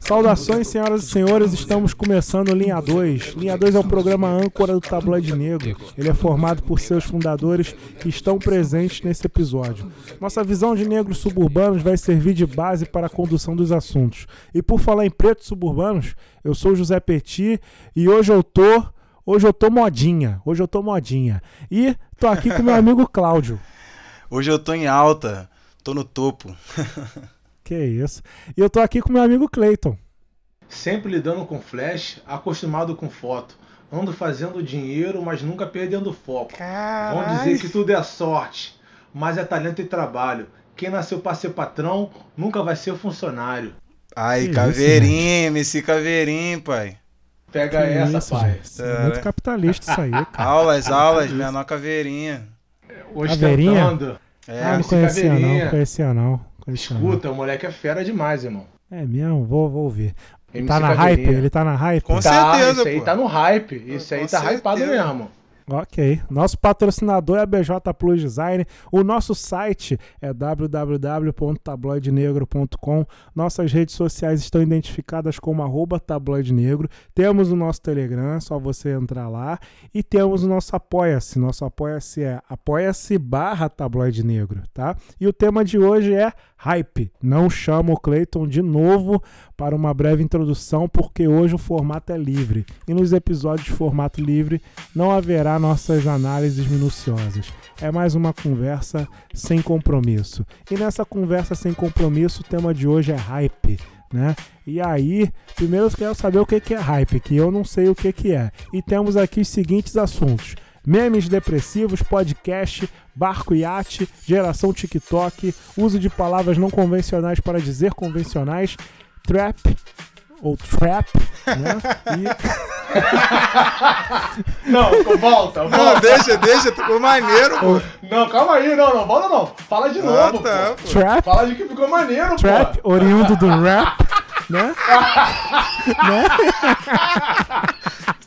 Saudações, senhoras e senhores, estamos começando Linha 2. Linha 2 é o programa âncora do Tabloide Negro. Ele é formado por seus fundadores que estão presentes nesse episódio. Nossa visão de negros suburbanos vai servir de base para a condução dos assuntos. E por falar em pretos suburbanos, eu sou José Petit e hoje eu tô. Hoje eu tô modinha. Hoje eu tô modinha. E tô aqui com meu amigo Cláudio. Hoje eu tô em alta, tô no topo. Que isso. E eu tô aqui com meu amigo Clayton. Sempre lidando com flash, acostumado com foto. Ando fazendo dinheiro, mas nunca perdendo foco. Vão dizer que tudo é sorte, mas é talento e trabalho. Quem nasceu para ser patrão nunca vai ser funcionário. Ai, Que isso, caveirinho, MC Caveirinho, pai. Pega Que essa, isso, pai. é muito É. capitalista isso aí, cara. Aulas, aulas, menor caveirinha. Caveirinha? Ostentando. É, ah, não conhecia não, Caveirinha. não conhecia não. Conhecia não. Escuta, o moleque é fera demais, irmão. É mesmo? Vou, vou ouvir. Ele MC tá na Caveirinha. hype? Ele tá na hype? Com Tá, certeza, isso aí pô. tá no hype. Isso Com aí tá hypado certeza. mesmo. Ok. Nosso patrocinador é a BJ Plus Design. O nosso site é www.tabloidenegro.com. Nossas redes sociais estão identificadas como arroba tabloide negro. Temos o nosso Telegram, só você entrar lá. E temos o nosso Apoia-se. Nosso Apoia-se é apoia-se barra tabloide negro, tá? E o tema de hoje é hype. Não chamo o Clayton de novo para uma breve introdução, porque hoje o formato é livre. E nos episódios de formato livre não haverá nossas análises minuciosas. É mais uma conversa sem compromisso. E nessa conversa sem compromisso, o tema de hoje é hype. Né? E aí, primeiro eu quero saber o que é hype, que eu não sei o que é. E temos aqui os seguintes assuntos: memes depressivos, podcast, barco iate, geração TikTok, uso de palavras não convencionais para dizer convencionais, trap ou trap, né? Não, volta, Não, volta. deixa, deixa, ficou maneiro, pô. Não, calma aí, não, não, volta não. Fala de Ah, novo, tá, pô. pô. E trap, Fala de que ficou maneiro, trap, pô. oriundo do rap, né? né?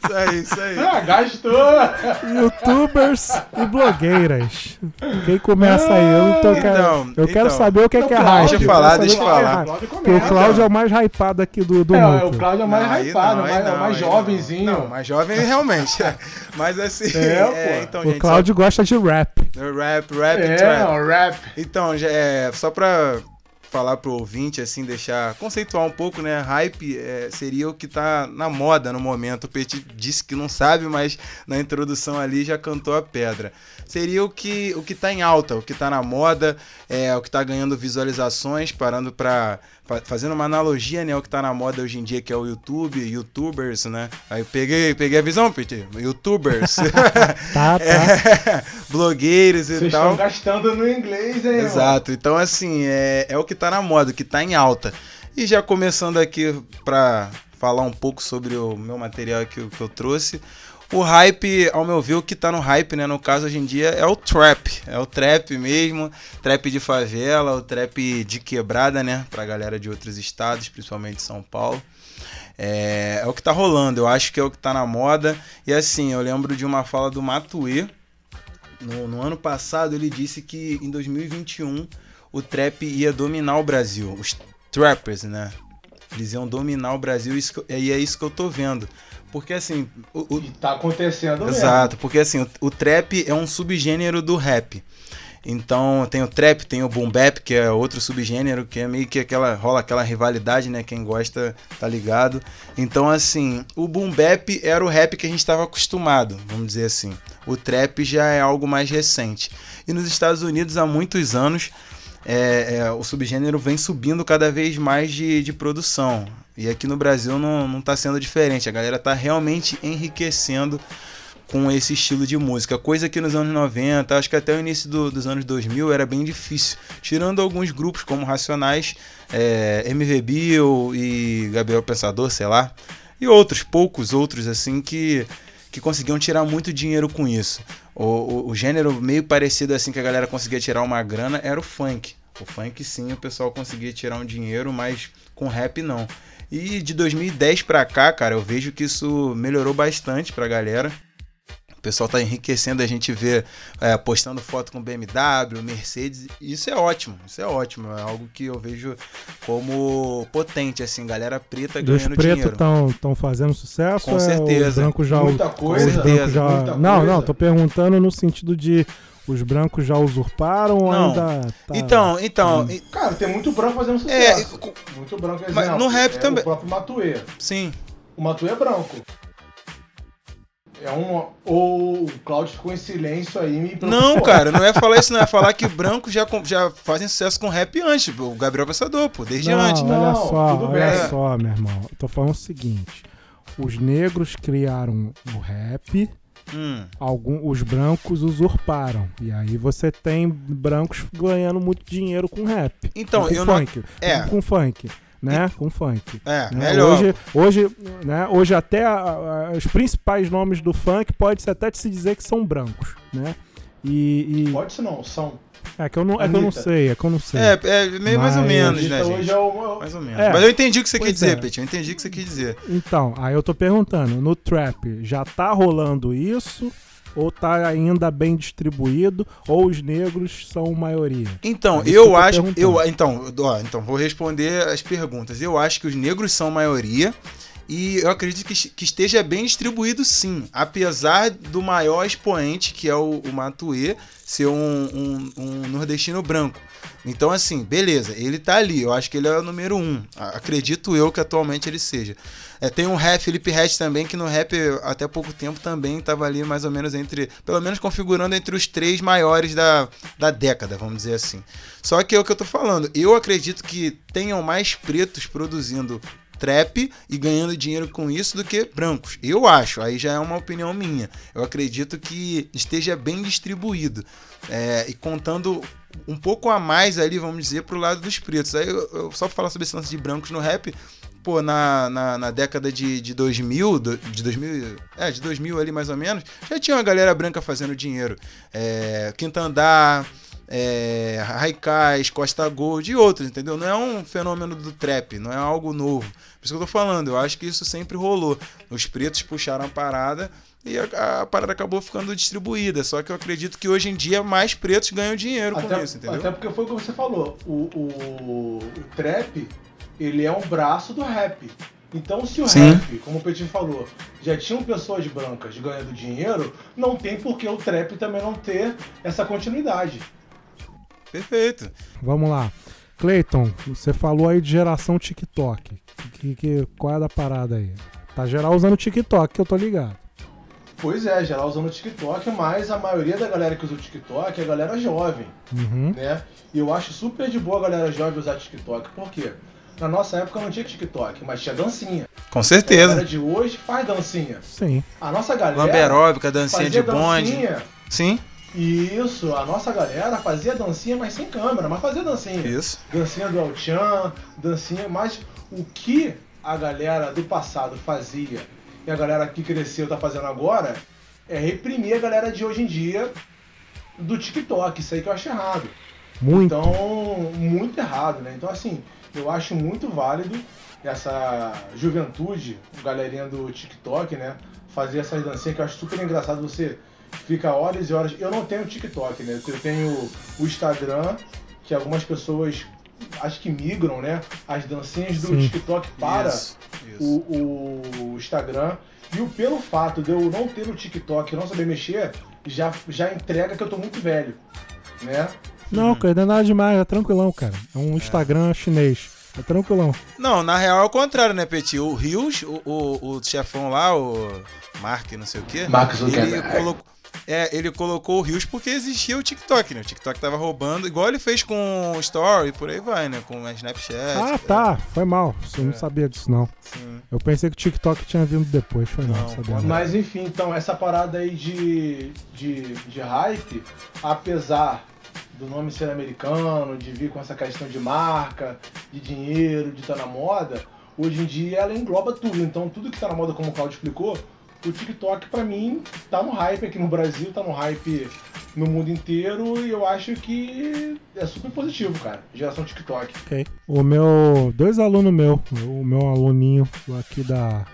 Isso aí, isso aí. Ah, gastou. Youtubers e blogueiras. Quem começa aí? Eu, então, Então, quero, eu quero então. saber o que é, que é hype. deixa eu falar, deixa o eu é é falar. Porque o. Cláudio é o mais hypado aqui do, do É, núcleo. o Cláudio é o mais Não, hypado, não, mais, não, mais jovenzinho. Não, mais jovem realmente. Mas assim, É, pô. então, O gente, Cláudio gosta de rap. rap, rap, É, trap. o rap. Então, já é, só pra falar pro ouvinte, assim, deixar conceituar um pouco, né? Hype é, seria o que tá na moda no momento. O Petit disse que não sabe, mas na introdução ali já cantou a pedra. Seria o que, o que tá em alta, o que tá na moda, é, o que tá ganhando visualizações, parando pra. fa- Fazendo uma analogia, né? O que tá na moda hoje em dia, que é o YouTube, youtubers, né? Aí peguei, peguei a visão, Petit. Youtubers. Tá, tá. é, blogueiros e Vocês tal. estão gastando no inglês, hein? Exato. Então, assim, é, é o que tá na moda, que tá em alta. E já começando aqui pra falar um pouco sobre o meu material que, eu- que eu trouxe. O hype, ao meu ver, o que tá no hype, né? No caso, hoje em dia, é o trap. É o trap mesmo. Trap de favela, o trap de quebrada, né? Pra galera de outros estados, principalmente São Paulo. É, é o que tá rolando, eu acho que é o que tá na moda. E assim, eu lembro de uma fala do Matuê. No, no ano passado, ele disse que em 2021 o trap ia dominar o Brasil. Os trappers, né? Eles iam dominar o Brasil e é isso que eu tô vendo. Porque assim, o- o, E tá acontecendo mesmo. Exato, porque assim, o, o trap é um subgênero do rap. Então tem o trap, tem o boom bap, que é outro subgênero, que é meio que aquela rola aquela rivalidade, né? Quem gosta tá ligado. Então assim, o boom bap era o rap que a gente estava acostumado, vamos dizer assim. O trap já é algo mais recente. E nos Estados Unidos há muitos anos é, é, o subgênero vem subindo cada vez mais de, de produção. E aqui no Brasil não, não tá sendo diferente. A galera tá realmente enriquecendo com esse estilo de música. Coisa que nos anos 90, acho que até o início do- dos anos 2000 era bem difícil. Tirando alguns grupos como Racionais, é, MV e Gabriel Pensador, sei lá. E outros, poucos outros assim que, que conseguiam tirar muito dinheiro com isso. O, o, o gênero meio parecido assim que a galera conseguia tirar uma grana era o funk. O funk sim, o pessoal conseguia tirar um dinheiro, mas com rap não. E de 2010 pra cá, cara, eu vejo que isso melhorou bastante pra galera. O pessoal tá enriquecendo, a gente vê é, postando foto com BMW, Mercedes. Isso é ótimo, isso é ótimo. É algo que eu vejo como potente, assim, galera preta E os ganhando pretos dinheiro. estão fazendo sucesso? Com é certeza. Os brancos já, Muita os coisa, brancos já... muita Não, coisa. não, tô perguntando no sentido de os brancos já usurparam ou Não. ainda tá... Então, então, Hum. Cara, tem muito branco fazendo É, sucesso. co- muito branco, Mas exemplo. no rap é também- O próprio Matuê. sim. O Matuê é branco. É um. Ou o Claudio ficou em silêncio aí me preocupou. Não, cara, não é falar isso, não. É falar que branco já, com- já fazem sucesso com rap antes. O Gabriel Pensador, pô, desde Não, antes. olha Não, só, tudo olha bem. só, meu irmão. Eu tô falando o seguinte. Os negros criaram o rap, Hum. algum, os brancos usurparam. E aí você tem brancos ganhando muito dinheiro com rap. Então, com eu não. funk. É. Com, com funk, né? Com funk. É, né? melhor. Hoje, hoje, né? hoje até a- a- os principais nomes do funk pode-se até se dizer que são brancos, né? E, e- Pode ser não, são. é que eu não, é que eu não sei, é que eu não sei. É, é meio mais ou Mas- menos, Anitta né, hoje gente? é o. Mais ou menos. É. Mas eu entendi o que você Pois quis dizer, é. Pet. Eu entendi o que você quis dizer. Então, aí eu tô perguntando, no trap já tá rolando isso? Ou tá ainda bem distribuído? Ou os negros são maioria? Então, É eu eu acho. Eu, então, ó, então, vou responder as perguntas. Eu acho que os negros são maioria. E eu acredito que, que esteja bem distribuído sim. Apesar do maior expoente, que é o, o Matuê, ser um, um- um nordestino branco. Então, assim, beleza, ele tá ali. Eu acho que ele é o número um. Acredito eu que atualmente ele seja. É, tem um rap, Felipe Ret também, que no rap até pouco tempo também tava ali mais ou menos entre. Pelo menos configurando entre os três maiores da, da década, vamos dizer assim. Só que é o que eu tô falando. Eu acredito que tenham mais pretos produzindo trap e ganhando dinheiro com isso do que brancos. Eu acho, aí já é uma opinião minha. Eu acredito que esteja bem distribuído. É, e contando um pouco a mais ali, vamos dizer, pro lado dos pretos. Aí eu, eu- só pra falar sobre esse lance de brancos no rap, pô, na, na, na década de, de 2000, do- de 2000, é, de 2000 ali mais ou menos, já tinha uma galera branca fazendo dinheiro. É, Quinta Andar, é, Raikais, Costa Gold e outros, entendeu? Não é um fenômeno do trap, não é algo novo. Por isso que eu tô falando, eu acho que isso sempre rolou. Os pretos puxaram a parada e a, a parada acabou ficando distribuída. Só que eu acredito que hoje em dia mais pretos ganham dinheiro com Até, isso, entendeu? até porque foi o que você falou. O, o, o trap, ele é um braço do rap. Então, se o Sim. rap, como o Petit falou, já tinham pessoas brancas ganhando dinheiro, não tem por que o trap também não ter essa continuidade. Perfeito. Vamos lá. Cleiton, você falou aí de geração TikTok. Que, que- qual é a da parada aí? Tá geral usando TikTok, que eu tô ligado. Pois é, geral usando o TikTok, mas a maioria da galera que usa o TikTok é a galera jovem, Uhum. né? E eu acho super de boa a galera jovem usar TikTok. Por quê? Na nossa época não tinha TikTok, mas tinha dancinha. Com A certeza. galera de hoje faz dancinha. Sim. A nossa galera Lamberóbica, dancinha fazia de bonde. dancinha. Sim, Isso, a nossa galera fazia dancinha, mas sem câmera, mas fazia dancinha. isso. Dancinha do El-Chan, dancinha, mas o que a galera do passado fazia e a galera que cresceu tá fazendo agora é reprimir a galera de hoje em dia do TikTok, isso aí que eu acho errado. Muito. Então, muito errado, né? Então, assim, eu acho muito válido essa juventude, galerinha do TikTok, né? Fazer essas dancinhas que eu acho super engraçado. Você fica horas e horas. Eu não tenho TikTok, né? Eu tenho o Instagram, que algumas pessoas acho que migram, né? As dancinhas do Sim. TikTok para Isso, isso. o, o Instagram. E o, pelo fato de eu não ter o TikTok e não saber mexer, já, já entrega que eu tô muito velho, né? Não, cara, não é nada demais, é tranquilão, cara. É um Instagram chinês. É tranquilão. Não, na real é o contrário, né, Petit? O Rios, o, o, o chefão lá, o Mark, não sei o quê, Mark ele colocou, é, ele colocou o Rios porque existia o TikTok, né? O TikTok tava roubando, igual ele fez com o Story e por aí vai, né? Com a Snapchat. Ah, é, tá. Foi mal. Você não É. sabia disso, não. sim. Eu pensei que o TikTok tinha vindo depois. Foi mal, Não, sabia pô, não. Mas enfim, então essa parada aí de, de, de hype, apesar do nome ser americano, de vir com essa questão de marca, de dinheiro, de estar na moda, hoje em dia ela engloba tudo. Então tudo que tá na moda, como o Claudio explicou, o TikTok pra mim tá no hype aqui no Brasil, tá no hype no mundo inteiro e eu acho que é super positivo, cara. Geração TikTok. Ok. O meu. Dois alunos meu, o meu aluninho aqui da,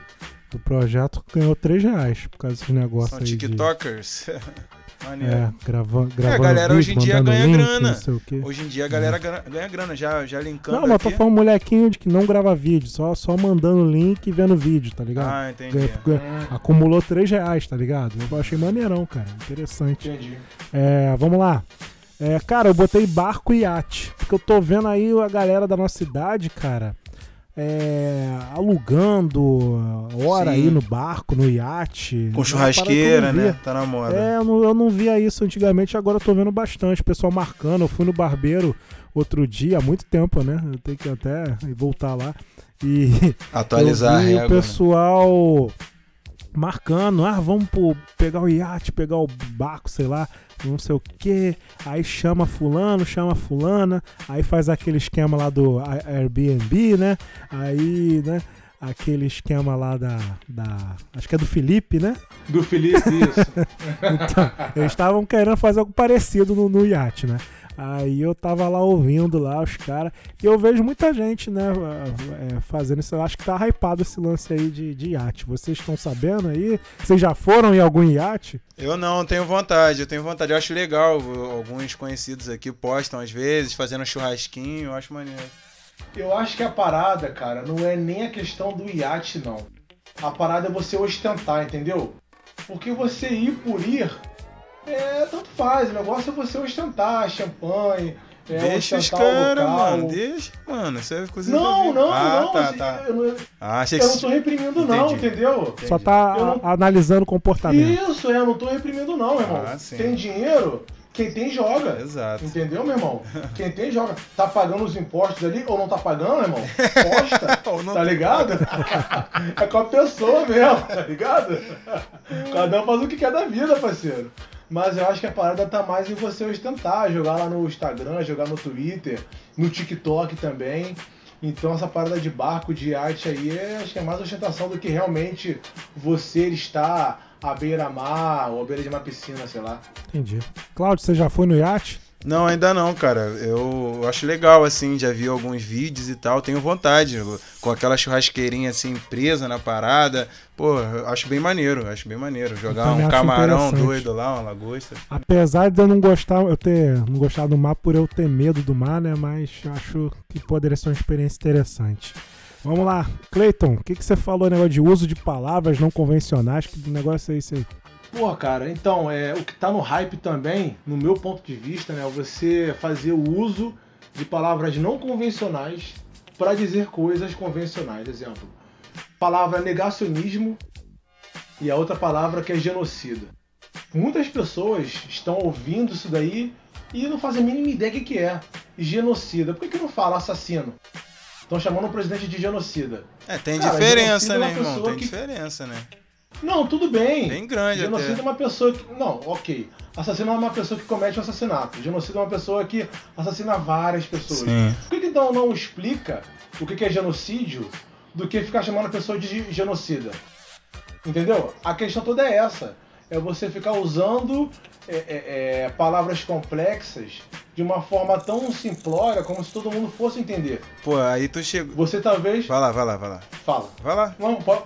O projeto ganhou 3 reais por causa desses negócios São aí. de- tiktokers. Maneiro. É, grava, gravando. galera hoje em dia ganha link, grana. Não sei o quê. Hoje em dia a galera gra- ganha grana, já, já linkando Não, mas tô aqui. falando molequinho de que não grava vídeo, só, só mandando link e vendo vídeo, tá ligado? Ah, entendi. Ganha- ganha- acumulou 3 reais, tá ligado? Eu achei maneirão, cara. Interessante. Entendi. É, vamos lá. É, cara, eu botei barco e iate. Porque eu tô vendo aí a galera da nossa cidade, cara, é, alugando hora Sim. aí no barco, no iate. Com churrasqueira, né? Tá na moda. É, eu não, eu não via isso antigamente, agora eu tô vendo bastante. O pessoal marcando. Eu fui no barbeiro outro dia, há muito tempo, né? Eu tenho que até voltar lá. E Atualizar eu a vi régua. o né? Marcando, ah, vamos pro, pegar o iate, pegar o barco, sei lá, não sei o que. Aí chama fulano, chama fulana, aí faz aquele esquema lá do Airbnb, né? Aí, né? Aquele esquema lá da, da. Acho que é do Felipe, né? Do Felipe, isso. Então, eles estavam querendo fazer algo parecido no, no iate, né? Aí eu tava lá ouvindo lá os caras. E eu vejo muita gente, né, é, fazendo isso. Eu acho que tá hypado esse lance aí de, de iate. Vocês estão sabendo aí? Vocês já foram em algum iate? Eu não, tenho vontade, eu tenho vontade. Eu acho legal. Alguns conhecidos aqui postam às vezes, fazendo churrasquinho, eu acho maneiro. Eu acho que a parada, cara, não é nem a questão do iate, não. A parada é você ostentar, entendeu? Porque você ir por ir, é, tanto faz. O negócio é você ostentar champanhe, é, deixa os caras, mano. Deixa, mano. Isso é coisa Não, não, ah, não. tá, assim, tá. Eu, não Ah, achei eu não tô reprimindo, não, Entendi. entendeu? Só tá não- analisando o comportamento. Isso, é, eu não tô reprimindo, não, irmão. Ah, sim. tem dinheiro, quem tem joga. Exato. Entendeu, meu irmão? Quem tem joga. Tá pagando os impostos ali ou não tá pagando, irmão? Posta. Ou não tá ligado? é com a pessoa mesmo, tá ligado? Cada um faz o que quer da vida, parceiro. Mas eu acho que a parada tá mais em você ostentar, jogar lá no Instagram, jogar no Twitter, no TikTok também. Então essa parada de barco, de arte aí, é, acho que é mais ostentação do que realmente você está à beira-mar ou à beira de uma piscina, sei lá. Entendi. Cláudio, você já foi no iate? Não, ainda não, cara. Eu acho legal, assim, já vi alguns vídeos e tal. Tenho vontade, com aquela churrasqueirinha assim, presa na parada. Pô, eu acho bem maneiro, acho bem maneiro. Jogar um camarão doido lá, uma lagosta. Apesar de eu não gostar, eu ter não gostar do mar por eu ter medo do mar, né? Mas acho que poderia ser uma experiência interessante. Vamos lá, Cleiton, o que, que você falou negócio de uso de palavras não convencionais? Que negócio é esse aí? Pô, cara, então, é, o que tá no hype também, no meu ponto de vista, né, é você fazer o uso de palavras não convencionais para dizer coisas convencionais. Exemplo, palavra negacionismo e a outra palavra que é genocida. Muitas pessoas estão ouvindo isso daí e não fazem a mínima ideia do que é. Genocida. Por que, que não fala assassino? Estão chamando o presidente de genocida. É, tem Cara, diferença, é né, irmão? Tem que- diferença, né? Não, tudo bem. Bem grande Genocida é até. uma pessoa que. Não, ok. Assassino é uma pessoa que comete um assassinato. Genocida é uma pessoa que assassina várias pessoas. Sim. Por que, então não explica o que que é genocídio do que ficar chamando a pessoa de genocida? Entendeu? A questão toda é essa. É você ficar usando é, é, é, palavras complexas de uma forma tão simplória como se todo mundo fosse entender. Pô, aí tu chegou. Você talvez. Vai lá, vai lá, vai lá. Fala. Vai lá. Não, pode,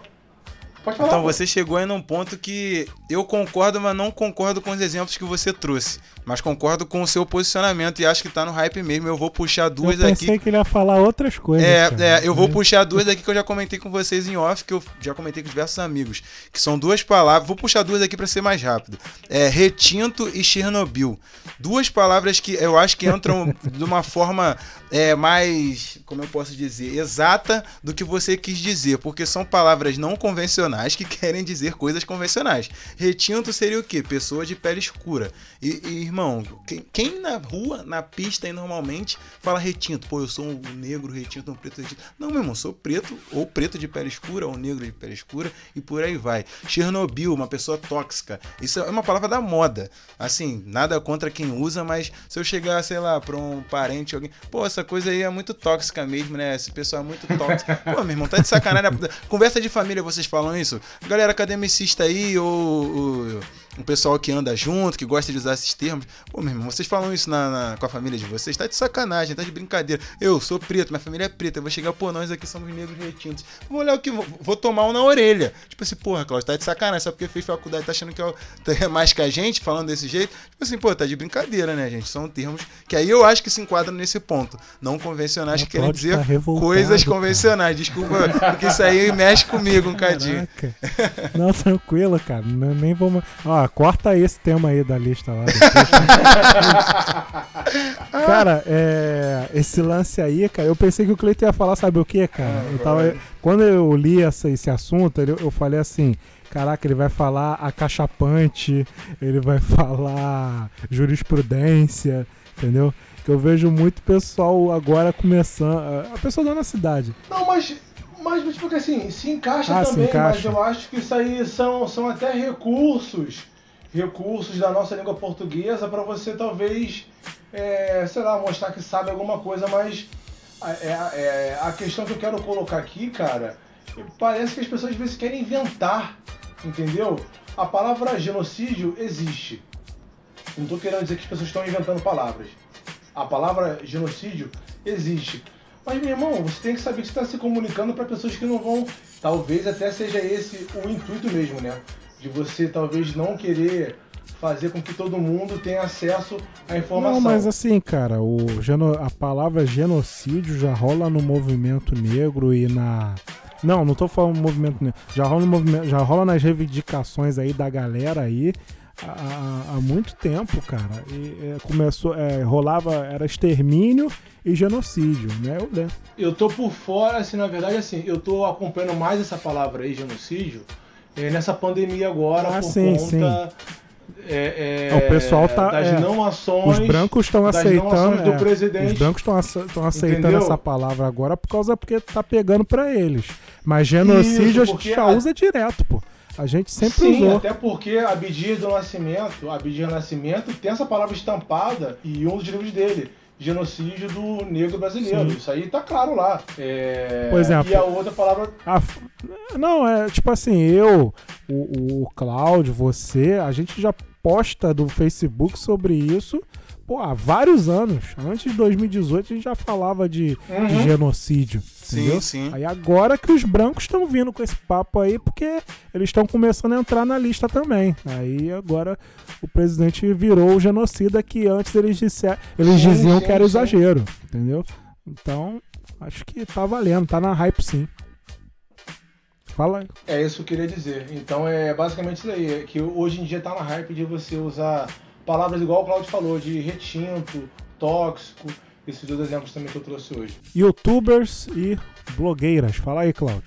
pode falar. Então pô. você chegou aí num ponto que eu concordo, mas não concordo com os exemplos que você trouxe. Mas concordo com o seu posicionamento e acho que tá no hype mesmo. Eu vou puxar duas eu pensei aqui. que ele ia falar outras coisas. É, cara. é, eu vou É. puxar duas aqui que eu já comentei com vocês em off, que eu já comentei com diversos amigos. Que são duas palavras. Vou puxar duas aqui pra ser mais rápido. É retinto e Chernobyl. Duas palavras que eu acho que entram de uma forma é, mais, como eu posso dizer, exata do que você quis dizer. Porque são palavras não convencionais que querem dizer coisas convencionais. Retinto seria o quê? Pessoa de pele escura. E, e, irmão, quem, quem na rua, na pista aí normalmente fala retinto? Pô, eu sou um negro retinto, um preto retinto. Não, meu irmão, sou preto, ou preto de pele escura, ou negro de pele escura, e por aí vai. Chernobyl, uma pessoa tóxica. Isso é uma palavra da moda. Assim, nada contra quem usa, mas se eu chegar, sei lá, pra um parente, alguém, pô, essa coisa aí é muito tóxica mesmo, né? Esse pessoal é muito tóxico. Pô, meu irmão, tá de sacanagem. Conversa de família, vocês falam isso? Galera academicista aí, ou, ou um pessoal que anda junto, que gosta de usar esses termos. Pô, meu irmão, vocês falam isso na, na- com a família de vocês, tá de sacanagem, tá de brincadeira. Eu sou preto, minha família é preta, eu vou chegar, pô, nós aqui somos negros retintos. Vou olhar o que, vou, vou tomar um na orelha. Tipo assim, porra, Cláudio, tá de sacanagem, só porque fez faculdade, tá achando que é o- é mais que a gente, falando desse jeito. Tipo assim, pô, tá de brincadeira, né, gente? São termos que aí eu acho que se enquadram nesse ponto. Não convencionais que O querem dizer tá coisas cara. convencionais. Desculpa, porque isso aí mexe comigo um cadinho. Caraca. Não, tranquilo, cara. Não- nem vamos. Ó, corta esse tema aí da lista lá. cara, é, esse lance aí, cara, eu pensei que o Cleiton ia falar, sabe o que, cara? Eu tava, quando eu li essa, esse assunto, eu, eu falei assim. Caraca, ele vai falar acachapante, ele vai falar jurisprudência, entendeu? Que eu vejo muito pessoal agora começando. A pessoa da nossa cidade. Não, mas, mas, porque assim, se encaixa Ah, se também, encaixa. mas eu acho que isso aí são, são até recursos, recursos da nossa língua portuguesa para você talvez, é, sei lá, mostrar que sabe alguma coisa, mas a, é, é, a questão que eu quero colocar aqui, cara, parece que as pessoas às vezes querem inventar, entendeu? A palavra genocídio existe. Não estou querendo dizer que as pessoas estão inventando palavras. A palavra genocídio existe. Mas, meu irmão, você tem que saber que você está se comunicando para pessoas que não vão. Talvez até seja esse o intuito mesmo, né? De você talvez não querer fazer com que todo mundo tenha acesso à informação. Não, mas assim, cara, o geno- a palavra genocídio já rola no movimento negro e na. Não, não tô falando movimento negro. Já rola, no movimento, já rola nas reivindicações aí da galera aí há, há- muito tempo, cara. E, é, começou, é, rolava, era extermínio e genocídio, né? Eu lembro. Eu tô por fora, assim, na verdade, assim, eu tô acompanhando mais essa palavra aí, genocídio, eh, nessa pandemia agora, Ah, por sim, conta sim. é, é, É, o pessoal tá- das é, não ações. Os brancos estão aceitando. do é, presidente. os brancos estão aceitando Entendeu? essa palavra agora por causa porque tá pegando pra eles. Mas genocídio Isso, a gente já a- usa direto, pô. A gente sempre Sim, usou. até porque Abdias do Nascimento, Abdias do Nascimento tem essa palavra estampada e um dos livros dele, genocídio do negro brasileiro. Sim. Isso aí tá claro lá. É, Por exemplo, e a outra palavra f- não, é tipo assim, eu, o, o Cláudio, você, a gente já posta do Facebook sobre isso pô, há vários anos. Antes de 2018 a gente já falava de, de Uhum. genocídio. Sim, entendeu? sim. Aí agora que os brancos estão vindo com esse papo aí, porque eles estão começando a entrar na lista também. Aí agora o presidente virou o genocida que antes eles, disser, eles Sim, diziam sim, que era sim. exagero, entendeu? Então, acho que tá valendo, tá na hype sim. Fala aí. É isso que eu queria dizer. Então é basicamente isso aí. é que hoje em dia tá na hype de você usar palavras igual o Claudio falou, de retinto, tóxico, esses dois exemplos também que eu trouxe hoje. Youtubers e blogueiras. Fala aí, Cláudio.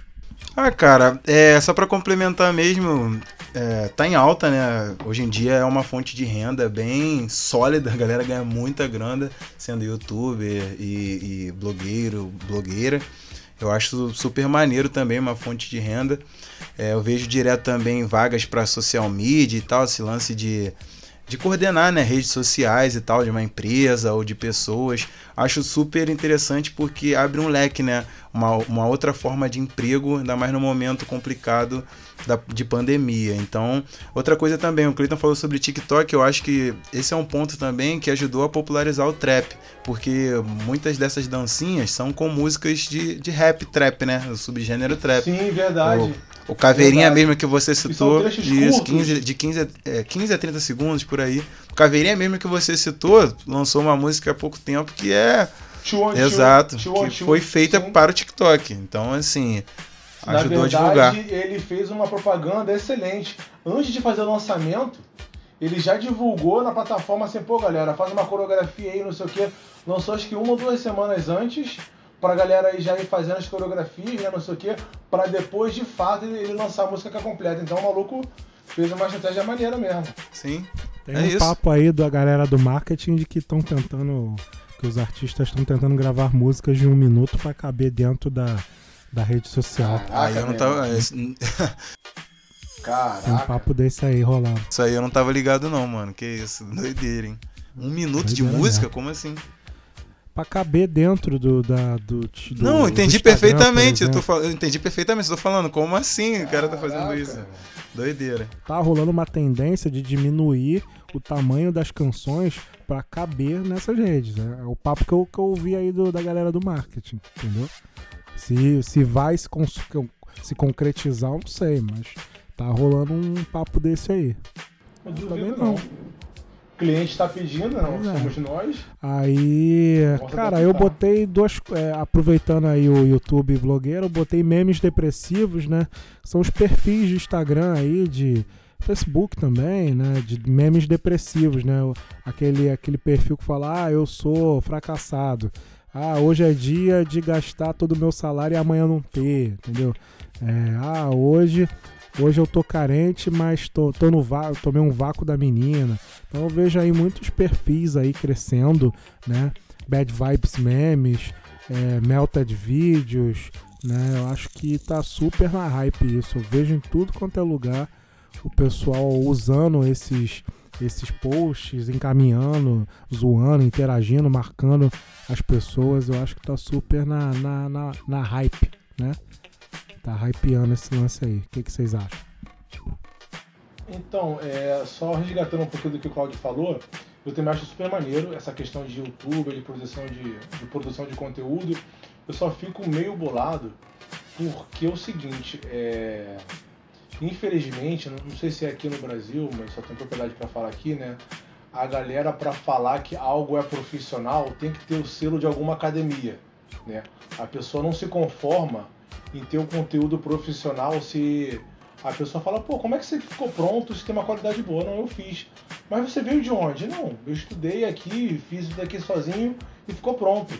Ah, cara, é, só pra complementar mesmo, é, tá em alta, né? Hoje em dia é uma fonte de renda bem sólida, a galera ganha muita grana sendo youtuber e, e blogueiro, blogueira. Eu acho super maneiro também, uma fonte de renda. É, eu vejo direto também vagas para social media e tal, esse lance de, de coordenar né, redes sociais e tal, de uma empresa ou de pessoas. Acho super interessante porque abre um leque, né? Uma, uma outra forma de emprego, ainda mais no momento complicado da, de pandemia. Então, outra coisa também, o Cleiton falou sobre TikTok, eu acho que esse é um ponto também que ajudou a popularizar o trap, porque muitas dessas dancinhas são com músicas de, de rap trap, né? O subgênero trap. Sim, verdade. O Caveirinha Verdade. mesmo que você citou, trechos isso, curtos. 15, de 15 a, é, 15 a 30 segundos por aí. O Caveirinha mesmo que você citou, lançou uma música há pouco tempo que é Tchu, tchu, exato, tchu, que foi feita para o TikTok. Então, assim, ajudou verdade, a divulgar. ele fez uma propaganda excelente. Antes de fazer o lançamento, ele já divulgou na plataforma assim, pô, galera, faz uma coreografia aí, não sei o quê. Lançou acho que uma ou duas semanas antes, pra galera aí já ir fazendo as coreografias, né, não sei o quê, pra depois, de fato, ele, ele lançar a música que é completa. Então o maluco fez uma estratégia maneira mesmo. Sim, Tem É um isso. papo aí da galera do marketing de que estão tentando. que os artistas estão tentando gravar músicas de um minuto pra caber dentro da, da rede social. aí eu não tava. esse- Tem um Caraca. papo desse aí rolando. Isso aí eu não tava ligado, não, mano. Que isso, doideira, hein? Um minuto de Doideira música? mesmo. Como assim? Pra caber dentro do. Da, do, do Não, do entendi Instagram, perfeitamente. Eu, tô eu entendi perfeitamente. Eu tô falando, como assim o cara tá fazendo Caraca, isso? Doideira. Tá rolando uma tendência de diminuir o tamanho das canções pra caber nessas redes. né? É o papo que eu, que eu ouvi aí do- da galera do marketing, entendeu? Se, se vai se, cons- se concretizar, eu não sei, mas tá rolando um papo desse aí. Não Também não. não. Cliente está pedindo, não é. somos nós. Aí, cara, eu adaptar. botei duas. é, aproveitando aí o YouTube blogueiro, eu botei memes depressivos, né? São os perfis de Instagram aí, de Facebook também, né? De memes depressivos, né? Aquele, aquele perfil que fala, ah, eu sou fracassado. Ah, hoje é dia de gastar todo o meu salário e amanhã não ter, entendeu? É, ah, hoje. Hoje eu tô carente, mas tô, tô no vácuo, tomei um vácuo da menina. Então eu vejo aí muitos perfis aí crescendo, né? Bad Vibes Memes, é, Melted Vídeos, né? Eu acho que tá super na hype isso. Eu vejo em tudo quanto é lugar o pessoal usando esses, esses posts, encaminhando, zoando, interagindo, marcando as pessoas. Eu acho que tá super na, na, na, na hype, né? Tá hypeando esse lance aí. O que, que vocês acham? Então, é, só resgatando um pouquinho do que o Claudio falou, eu também acho super maneiro essa questão de YouTube, de produção de, de produção de conteúdo. Eu só fico meio bolado porque é o seguinte, é, infelizmente, não sei se é aqui no Brasil, mas só tenho propriedade para falar aqui, né? A galera para falar que algo é profissional tem que ter o selo de alguma academia, né? A pessoa não se conforma em ter um conteúdo profissional se a pessoa fala, pô, como é que você ficou pronto se tem uma qualidade boa? Não, eu fiz. Mas você veio de onde? Não, eu estudei aqui, fiz isso daqui sozinho e ficou pronto.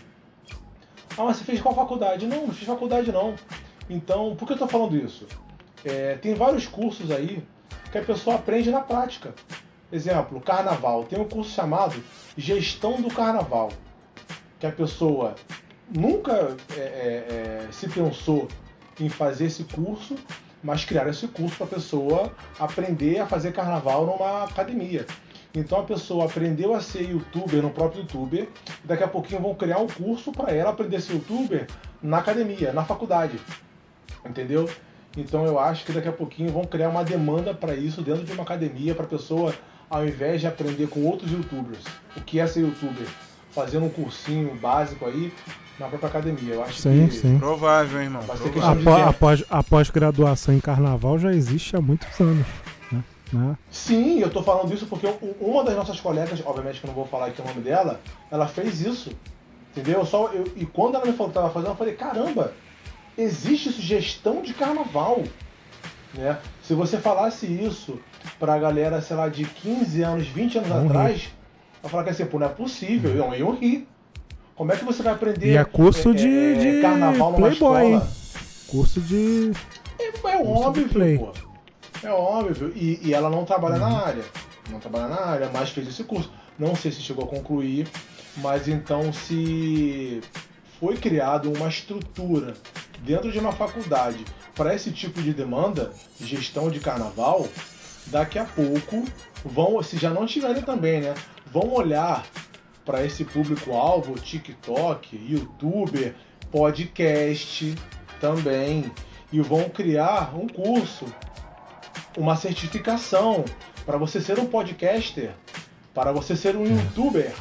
Ah, mas você fez qual faculdade? Não, não fiz faculdade não. Então, por que eu tô falando isso? É, tem vários cursos aí que a pessoa aprende na prática. Exemplo, carnaval. Tem um curso chamado Gestão do Carnaval. Que a pessoa nunca é, é, é, se pensou em fazer esse curso, mas criaram esse curso para a pessoa aprender a fazer carnaval numa academia. Então a pessoa aprendeu a ser youtuber no próprio youtuber, daqui a pouquinho vão criar um curso para ela aprender a ser youtuber na academia, na faculdade. Entendeu? Então eu acho que daqui a pouquinho vão criar uma demanda para isso dentro de uma academia para a pessoa, ao invés de aprender com outros youtubers, o que é ser youtuber, fazendo um cursinho básico aí na própria academia. Eu acho Sim, que sim. Provável, hein, irmão. Provável. questão de A, tempo. pós, a pós-graduação em carnaval já existe há muitos anos. Né? Né? Sim, eu tô falando isso porque uma das nossas colegas, obviamente que eu não vou falar aqui o nome dela, ela fez isso. Entendeu? Só eu, e quando ela me falou que tava fazendo, eu falei, caramba, existe isso, gestão de carnaval. Né? Se você falasse isso pra galera, sei lá, de 15 anos, 20 anos rir. atrás, eu falar que assim, pô, não é possível, eu iam rir. Como é que você vai aprender E é curso é, de, é, de carnaval numa Playboy, hein? Curso de. É, é óbvio, play. pô. É óbvio. E, e ela não trabalha Uhum. na área. Não trabalha na área, mas fez esse curso. Não sei se chegou a concluir, mas então se foi criado uma estrutura dentro de uma faculdade para esse tipo de demanda, gestão de carnaval, daqui a pouco vão, se já não tiverem também, né, vão olhar para esse público-alvo, TikTok, YouTuber, podcast também, e vão criar um curso, uma certificação para você ser um podcaster, para você ser um YouTuber,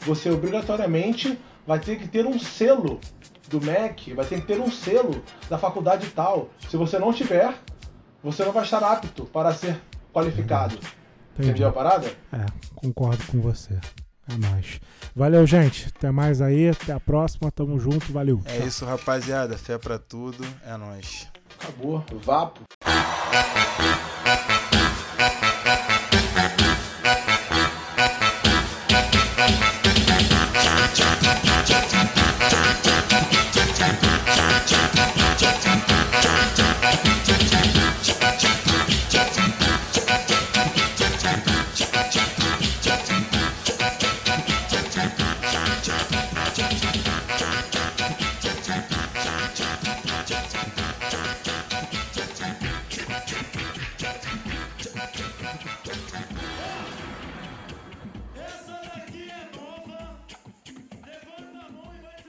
você obrigatoriamente vai ter que ter um selo do MEC, vai ter que ter um selo da faculdade tal. Se você não tiver, você não vai estar apto para ser qualificado. Entendi. Entendeu a parada? É, concordo com você. É nóis. Valeu, gente. Até mais aí. Até a próxima. Tamo junto. Valeu. É isso, rapaziada. Fé pra tudo. É nóis. Acabou. Vapo.